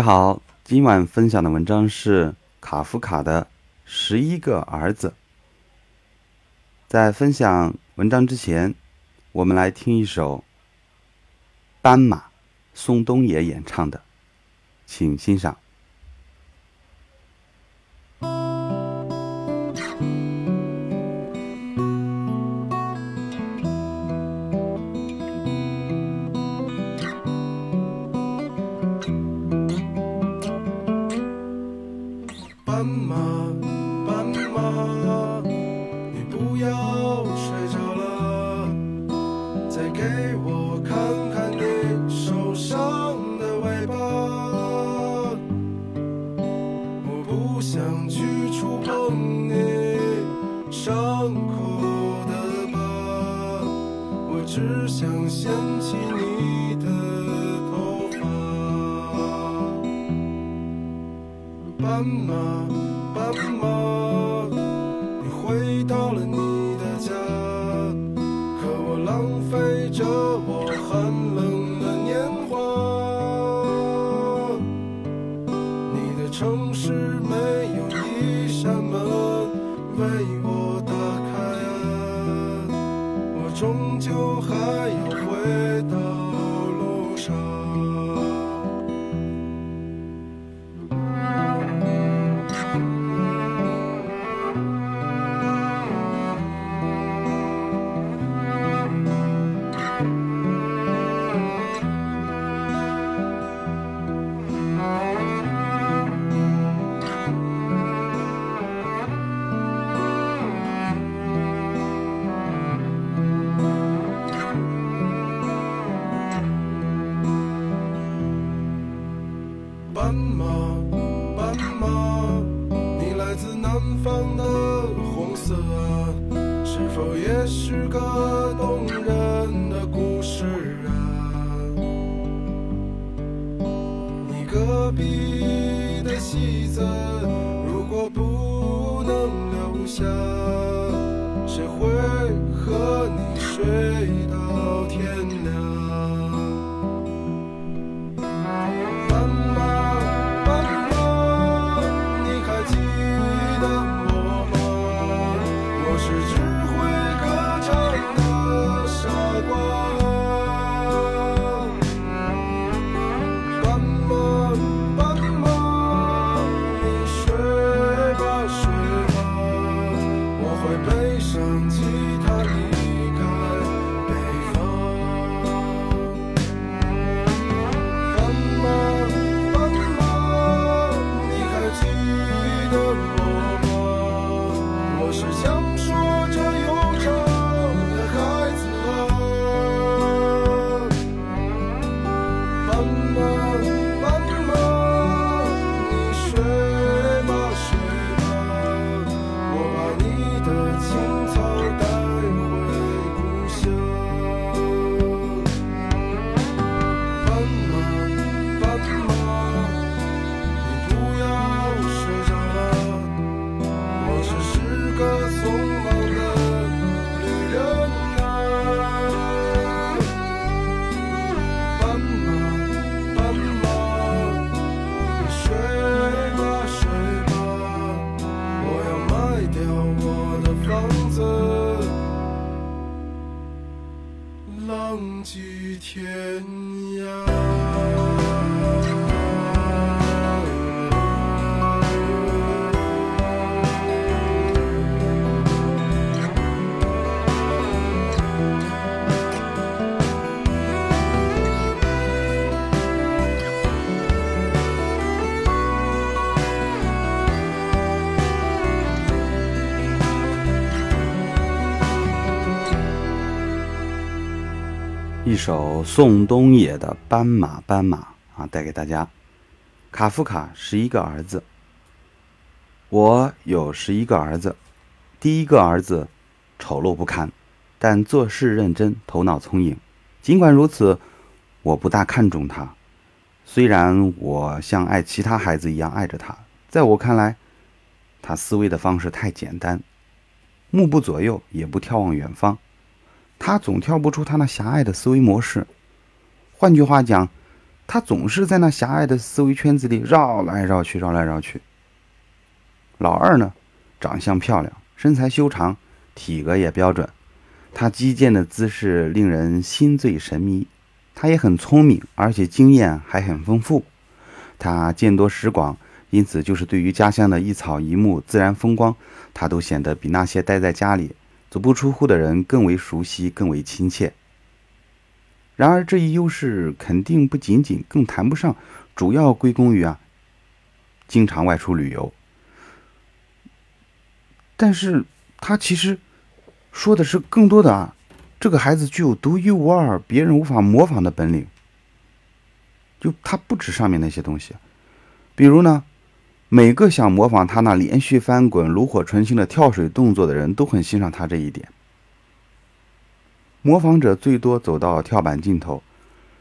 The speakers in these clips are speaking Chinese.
你好，今晚分享的文章是卡夫卡的《十一个儿子》。在分享文章之前，我们来听一首《斑马》，宋冬野演唱的，请欣赏。你城市门一首宋冬野的《斑马斑马》啊，带给大家。卡夫卡十一个儿子，我有十一个儿子，第一个儿子丑陋不堪，但做事认真，头脑聪颖。尽管如此，我不大看重他。虽然我像爱其他孩子一样爱着他，在我看来，他思维的方式太简单，目不左右，也不眺望远方。他总跳不出他那狭隘的思维模式。换句话讲，他总是在那狭隘的思维圈子里绕来绕去，绕来绕去。老二呢，长相漂亮，身材修长，体格也标准，他击剑的姿势令人心醉神迷。他也很聪明，而且经验还很丰富。他见多识广，因此就是对于家乡的一草一木、自然风光，他都显得比那些待在家里足不出户的人更为熟悉、更为亲切。然而，这一优势肯定不仅仅，更谈不上，主要归功于啊，经常外出旅游。但是，他其实说的是更多的啊，这个孩子具有独一无二、别人无法模仿的本领。就他不止上面那些东西，比如呢，每个想模仿他那连续翻滚、炉火纯青的跳水动作的人都很欣赏他这一点。模仿者最多走到跳板尽头，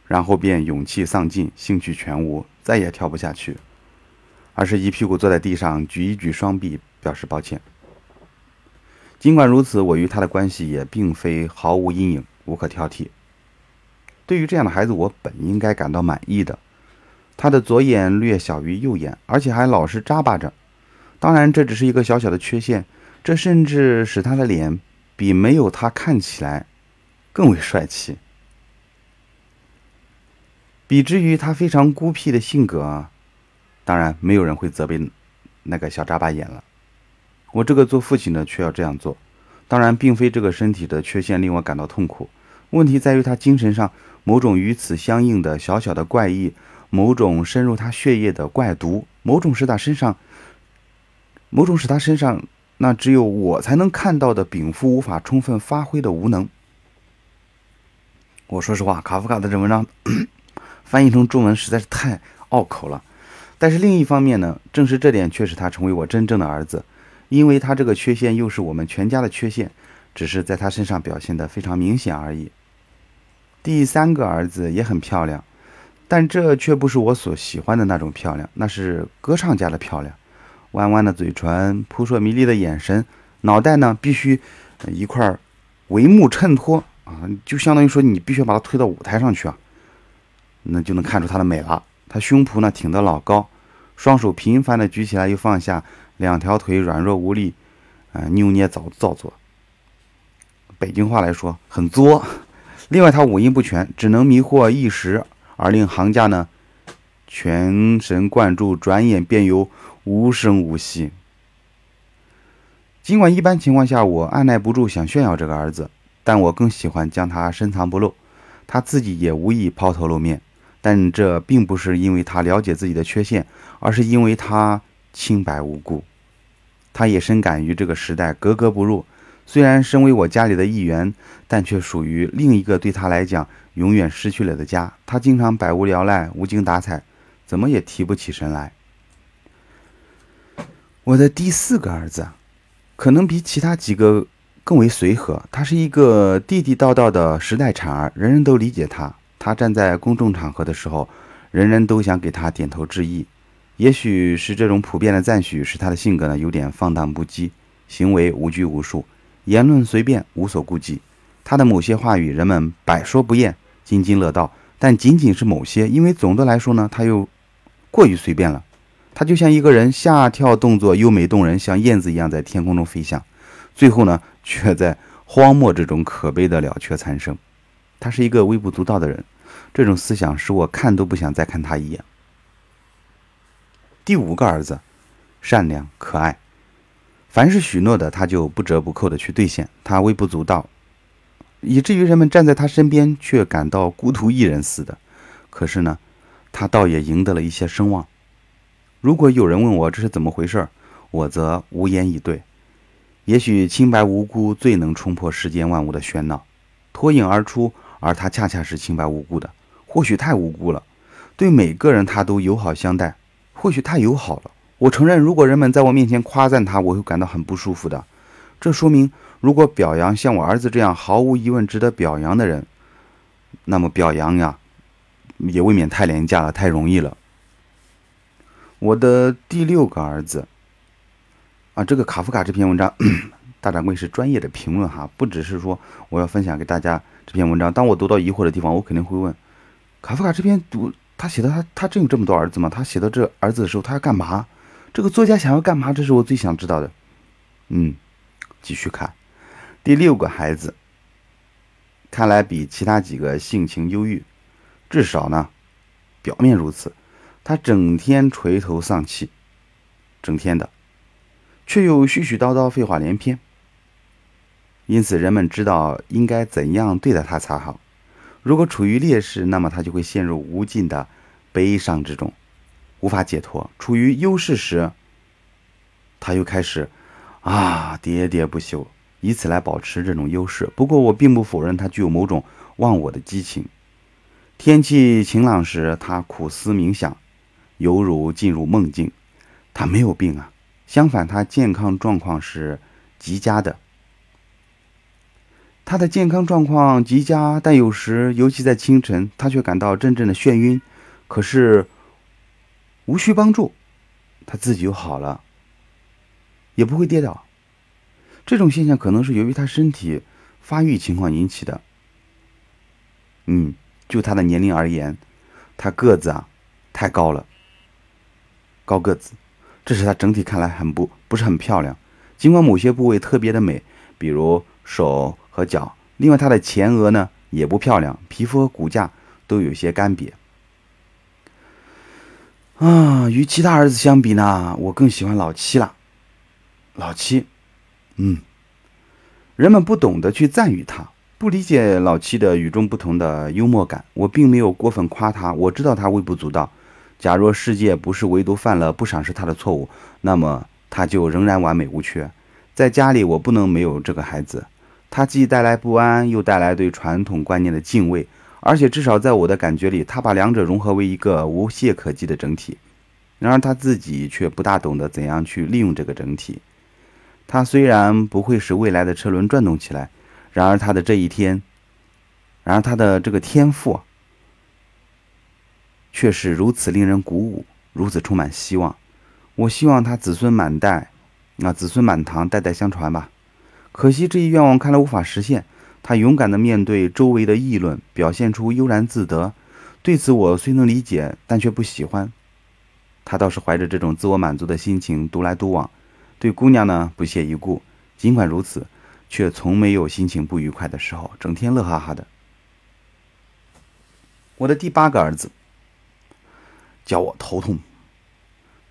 然后便勇气丧尽，兴趣全无，再也跳不下去，而是一屁股坐在地上，举一举双臂，表示抱歉。尽管如此，我与他的关系也并非毫无阴影，无可挑剔。对于这样的孩子，我本应该感到满意的。他的左眼略小于右眼，而且还老是眨巴着。当然，这只是一个小小的缺陷，这甚至使他的脸比没有他看起来。更为帅气。比之于他非常孤僻的性格，当然没有人会责备那个小眨巴眼了。我这个做父亲的却要这样做。当然，并非这个身体的缺陷令我感到痛苦，问题在于他精神上某种与此相应的小小的怪异，某种深入他血液的怪毒，某种使他身上，某种使他身上那只有我才能看到的禀赋无法充分发挥的无能。我说实话，卡夫卡的这文章 翻译成中文实在是太拗口了。但是另一方面呢，正是这点却使他成为我真正的儿子，因为他这个缺陷又是我们全家的缺陷，只是在他身上表现得非常明显而已。第三个儿子也很漂亮，但这却不是我所喜欢的那种漂亮，那是歌唱家的漂亮，弯弯的嘴唇，扑朔迷离的眼神，脑袋呢必须一块帷幕衬托。啊，就相当于说你必须把它推到舞台上去啊，那就能看出她的美了。她胸脯呢挺得老高，双手频繁的举起来又放下，两条腿软弱无力，啊，扭捏造造作。北京话来说很作。另外，它五音不全，只能迷惑一时，而令行家呢全神贯注，转眼便又无声无息。尽管一般情况下我按耐不住想炫耀这个儿子。但我更喜欢将他深藏不露，他自己也无意抛头露面。但这并不是因为他了解自己的缺陷，而是因为他清白无辜。他也深感于这个时代格格不入。虽然身为我家里的一员，但却属于另一个对他来讲永远失去了的家。他经常百无聊赖、无精打采，怎么也提不起神来。我的第四个儿子，可能比其他几个。更为随和，他是一个地地道道的时代产儿，人人都理解他。他站在公众场合的时候，人人都想给他点头致意。也许是这种普遍的赞许，使他的性格呢有点放荡不羁，行为无拘无束，言论随便，无所顾忌。他的某些话语，人们百说不厌，津津乐道。但仅仅是某些，因为总的来说呢，他又过于随便了。他就像一个人下跳动作优美动人，像燕子一样在天空中飞翔。最后呢，却在荒漠之中可悲的了却残生。他是一个微不足道的人，这种思想使我看都不想再看他一眼。第五个儿子，善良可爱，凡是许诺的，他就不折不扣的去兑现。他微不足道，以至于人们站在他身边却感到孤独一人似的。可是呢，他倒也赢得了一些声望。如果有人问我这是怎么回事，我则无言以对。也许清白无辜最能冲破世间万物的喧闹，脱颖而出，而他恰恰是清白无辜的。或许太无辜了，对每个人他都友好相待。或许太友好了。我承认，如果人们在我面前夸赞他，我会感到很不舒服的。这说明，如果表扬像我儿子这样毫无疑问值得表扬的人，那么表扬呀，也未免太廉价了，太容易了。我的第六个儿子。啊，这个卡夫卡这篇文章，大掌柜是专业的评论哈，不只是说我要分享给大家这篇文章。当我读到疑惑的地方，我肯定会问：卡夫卡这篇读他写的他他真有这么多儿子吗？他写的这儿子的时候，他要干嘛？这个作家想要干嘛？这是我最想知道的。嗯，继续看，第六个孩子，看来比其他几个性情忧郁，至少呢，表面如此。他整天垂头丧气，整天的，却又絮絮叨叨，废话连篇。因此，人们知道应该怎样对待他才好。如果处于劣势，那么他就会陷入无尽的悲伤之中，无法解脱；处于优势时，他又开始啊喋喋不休，以此来保持这种优势。不过，我并不否认他具有某种忘我的激情。天气晴朗时，他苦思冥想，犹如进入梦境。他没有病啊，相反，他健康状况是极佳的。他的健康状况极佳，但有时，尤其在清晨，他却感到阵阵的眩晕。可是，无需帮助，他自己就好了，也不会跌倒。这种现象可能是由于他身体发育情况引起的。嗯，就他的年龄而言，他个子啊太高了，高个子，这使他整体看来很不不是很漂亮。尽管某些部位特别的美，比如手。和脚，另外他的前额呢也不漂亮，皮肤和骨架都有些干瘪。啊，与其他儿子相比呢，我更喜欢老七了。老七，嗯，人们不懂得去赞誉他，不理解老七的与众不同的幽默感。我并没有过分夸他，我知道他微不足道。假若世界不是唯独犯了不赏识他的错误，那么他就仍然完美无缺。在家里，我不能没有这个孩子。他既带来不安，又带来对传统观念的敬畏，而且至少在我的感觉里，他把两者融合为一个无懈可击的整体。然而他自己却不大懂得怎样去利用这个整体。他虽然不会使未来的车轮转动起来，然而他的这一天，然而他的这个天赋，却是如此令人鼓舞，如此充满希望。我希望他子孙满代，啊，子孙满堂，代代相传吧。可惜这一愿望看来无法实现。他勇敢地面对周围的议论，表现出悠然自得。对此我虽能理解，但却不喜欢。他倒是怀着这种自我满足的心情独来独往，对姑娘呢不屑一顾。尽管如此，却从没有心情不愉快的时候，整天乐哈哈的。我的第八个儿子叫我头痛，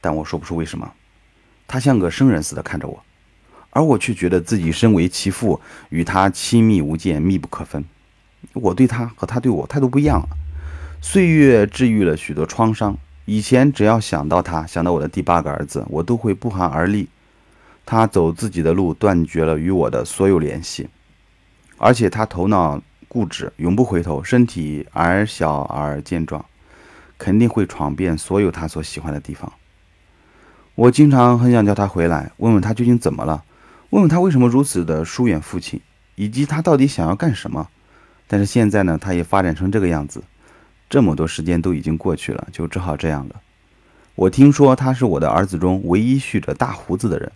但我说不出为什么。他像个生人似的看着我。而我却觉得自己身为其父，与他亲密无间、密不可分。我对他和他对我态度不一样了。岁月治愈了许多创伤。以前只要想到他，想到我的第八个儿子，我都会不寒而栗。他走自己的路，断绝了与我的所有联系。而且他头脑固执，永不回头，身体矮小而健壮，肯定会闯遍所有他所喜欢的地方。我经常很想叫他回来，问问他究竟怎么了。问问他为什么如此的疏远父亲，以及他到底想要干什么？但是现在呢，他也发展成这个样子，这么多时间都已经过去了，就只好这样了。我听说他是我的儿子中唯一蓄着大胡子的人，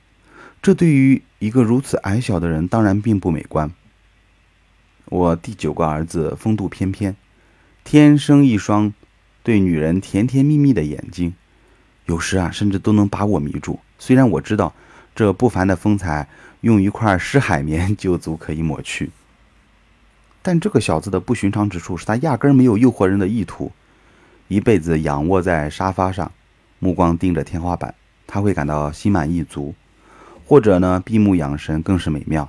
这对于一个如此矮小的人当然并不美观。我第九个儿子风度翩翩，天生一双对女人甜甜蜜蜜的眼睛，有时啊，甚至都能把我迷住。虽然我知道。这不凡的风采，用一块湿海绵就足可以抹去。但这个小子的不寻常之处是他压根没有诱惑人的意图，一辈子仰卧在沙发上，目光盯着天花板，他会感到心满意足；或者呢，闭目养神更是美妙。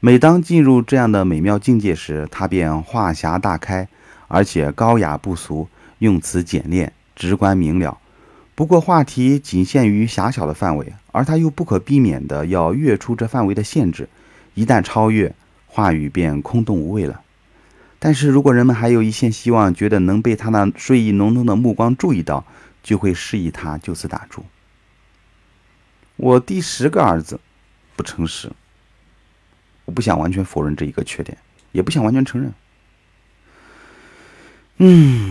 每当进入这样的美妙境界时，他便话匣大开，而且高雅不俗，用词简练，直观明了。不过话题仅限于狭小的范围，而他又不可避免的要跃出这范围的限制。一旦超越，话语便空洞无味了。但是如果人们还有一线希望，觉得能被他那睡意浓浓的目光注意到，就会示意他就此打住。我第十个儿子不诚实，我不想完全否认这一个缺点，也不想完全承认。嗯。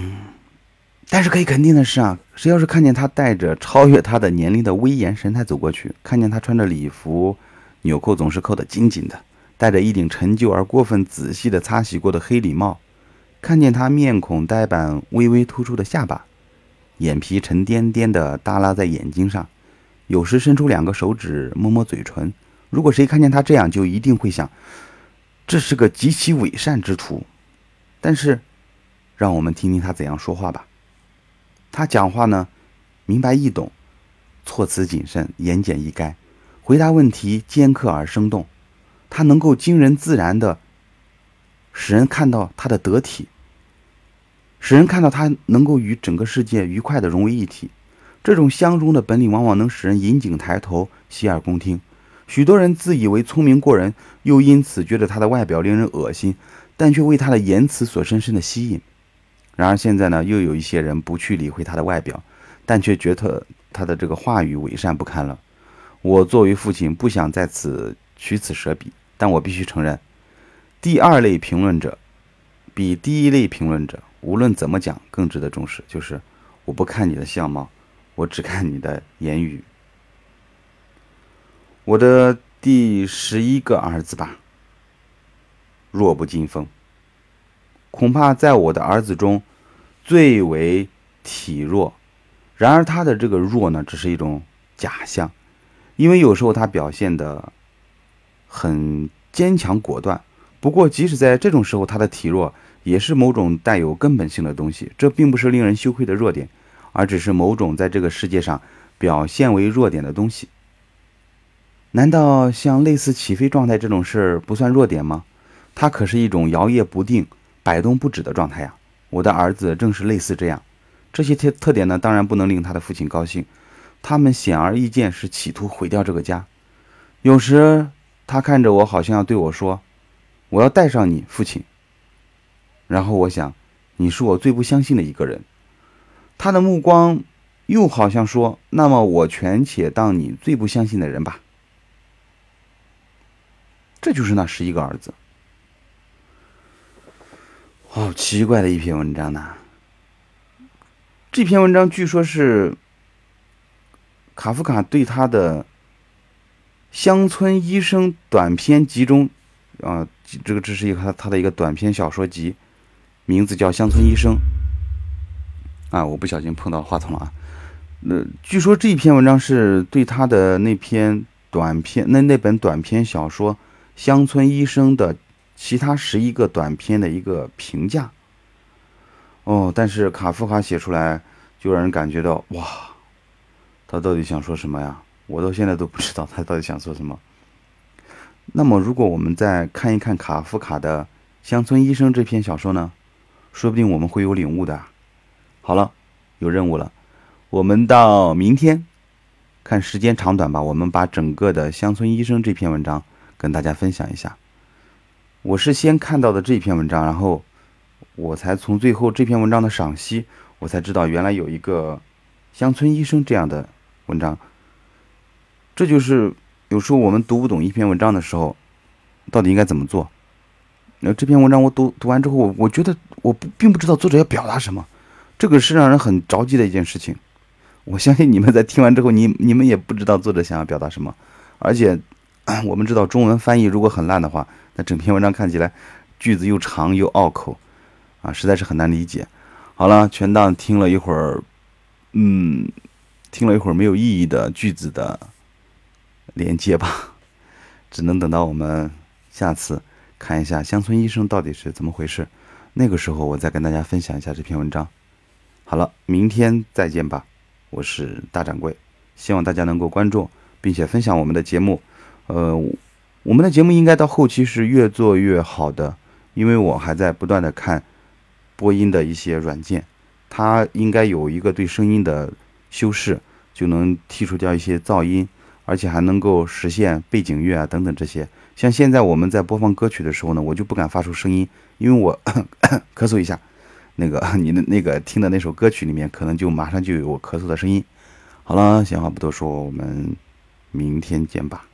但是可以肯定的是啊，谁要是看见他带着超越他的年龄的威严神态走过去，看见他穿着礼服，纽扣总是扣得紧紧的，戴着一顶陈旧而过分仔细的擦洗过的黑礼帽，看见他面孔呆板、微微突出的下巴，眼皮沉甸甸的耷拉在眼睛上，有时伸出两个手指摸摸嘴唇。如果谁看见他这样，就一定会想，这是个极其伪善之徒。但是，让我们听听他怎样说话吧。他讲话呢，明白易懂，措辞谨慎，言简意赅，回答问题尖刻而生动。他能够惊人自然的使人看到他的得体，使人看到他能够与整个世界愉快的融为一体。这种相融的本领，往往能使人引颈抬头，洗耳恭听。许多人自以为聪明过人，又因此觉得他的外表令人恶心，但却为他的言辞所深深的吸引。然而现在呢，又有一些人不去理会他的外表，但却觉得他的这个话语伪善不堪了。我作为父亲，不想在此取此舍彼，但我必须承认，第二类评论者比第一类评论者无论怎么讲更值得重视。就是我不看你的相貌，我只看你的言语。我的第十一个儿子吧，弱不禁风。恐怕在我的儿子中，最为体弱。然而他的这个弱呢，只是一种假象，因为有时候他表现的很坚强果断。不过，即使在这种时候，他的体弱也是某种带有根本性的东西。这并不是令人羞愧的弱点，而只是某种在这个世界上表现为弱点的东西。难道像类似起飞状态这种事儿不算弱点吗？它可是一种摇曳不定、摆动不止的状态呀！我的儿子正是类似这样。这些特特点呢，当然不能令他的父亲高兴。他们显而易见是企图毁掉这个家。有时他看着我，好像要对我说：“我要带上你，父亲。”然后我想，你是我最不相信的一个人。他的目光又好像说：“那么我权且当你最不相信的人吧。”这就是那十一个儿子，好奇怪的一篇文章呐！这篇文章据说是卡夫卡对他的《乡村医生》短篇集中，啊，这个这是一个他他的一个短篇小说集，名字叫《乡村医生》。啊，我不小心碰到话筒了啊！那据说这篇文章是对他的那篇短篇那那本短篇小说。乡村医生的其他十一个短篇的一个评价。哦，但是卡夫卡写出来就让人感觉到哇，他到底想说什么呀？我到现在都不知道他到底想说什么。那么，如果我们再看一看卡夫卡的《乡村医生》这篇小说呢，说不定我们会有领悟的。好了，有任务了，我们到明天看时间长短吧。我们把整个的《乡村医生》这篇文章。跟大家分享一下，我是先看到的这篇文章，然后我才从最后这篇文章的赏析，我才知道原来有一个乡村医生这样的文章。这就是有时候我们读不懂一篇文章的时候，到底应该怎么做。那这篇文章我读读完之后，我觉得我不并不知道作者要表达什么，这个是让人很着急的一件事情。我相信你们在听完之后，你 你们也不知道作者想要表达什么，而且。我们知道中文翻译如果很烂的话，那整篇文章看起来句子又长又拗口，啊，实在是很难理解。好了，全当听了一会儿，嗯，听了一会儿没有意义的句子的连接吧，只能等到我们下次看一下乡村医生到底是怎么回事，那个时候我再跟大家分享一下这篇文章。好了，明天再见吧，我是大掌柜，希望大家能够关注并且分享我们的节目。呃，我们的节目应该到后期是越做越好的，因为我还在不断的看播音的一些软件，它应该有一个对声音的修饰，就能剔除掉一些噪音，而且还能够实现背景乐啊等等这些。像现在我们在播放歌曲的时候呢，我就不敢发出声音，因为我 咳嗽一下，那个你的那个听的那首歌曲里面可能就马上就有我咳嗽的声音。好了，闲话不多说，我们明天见吧。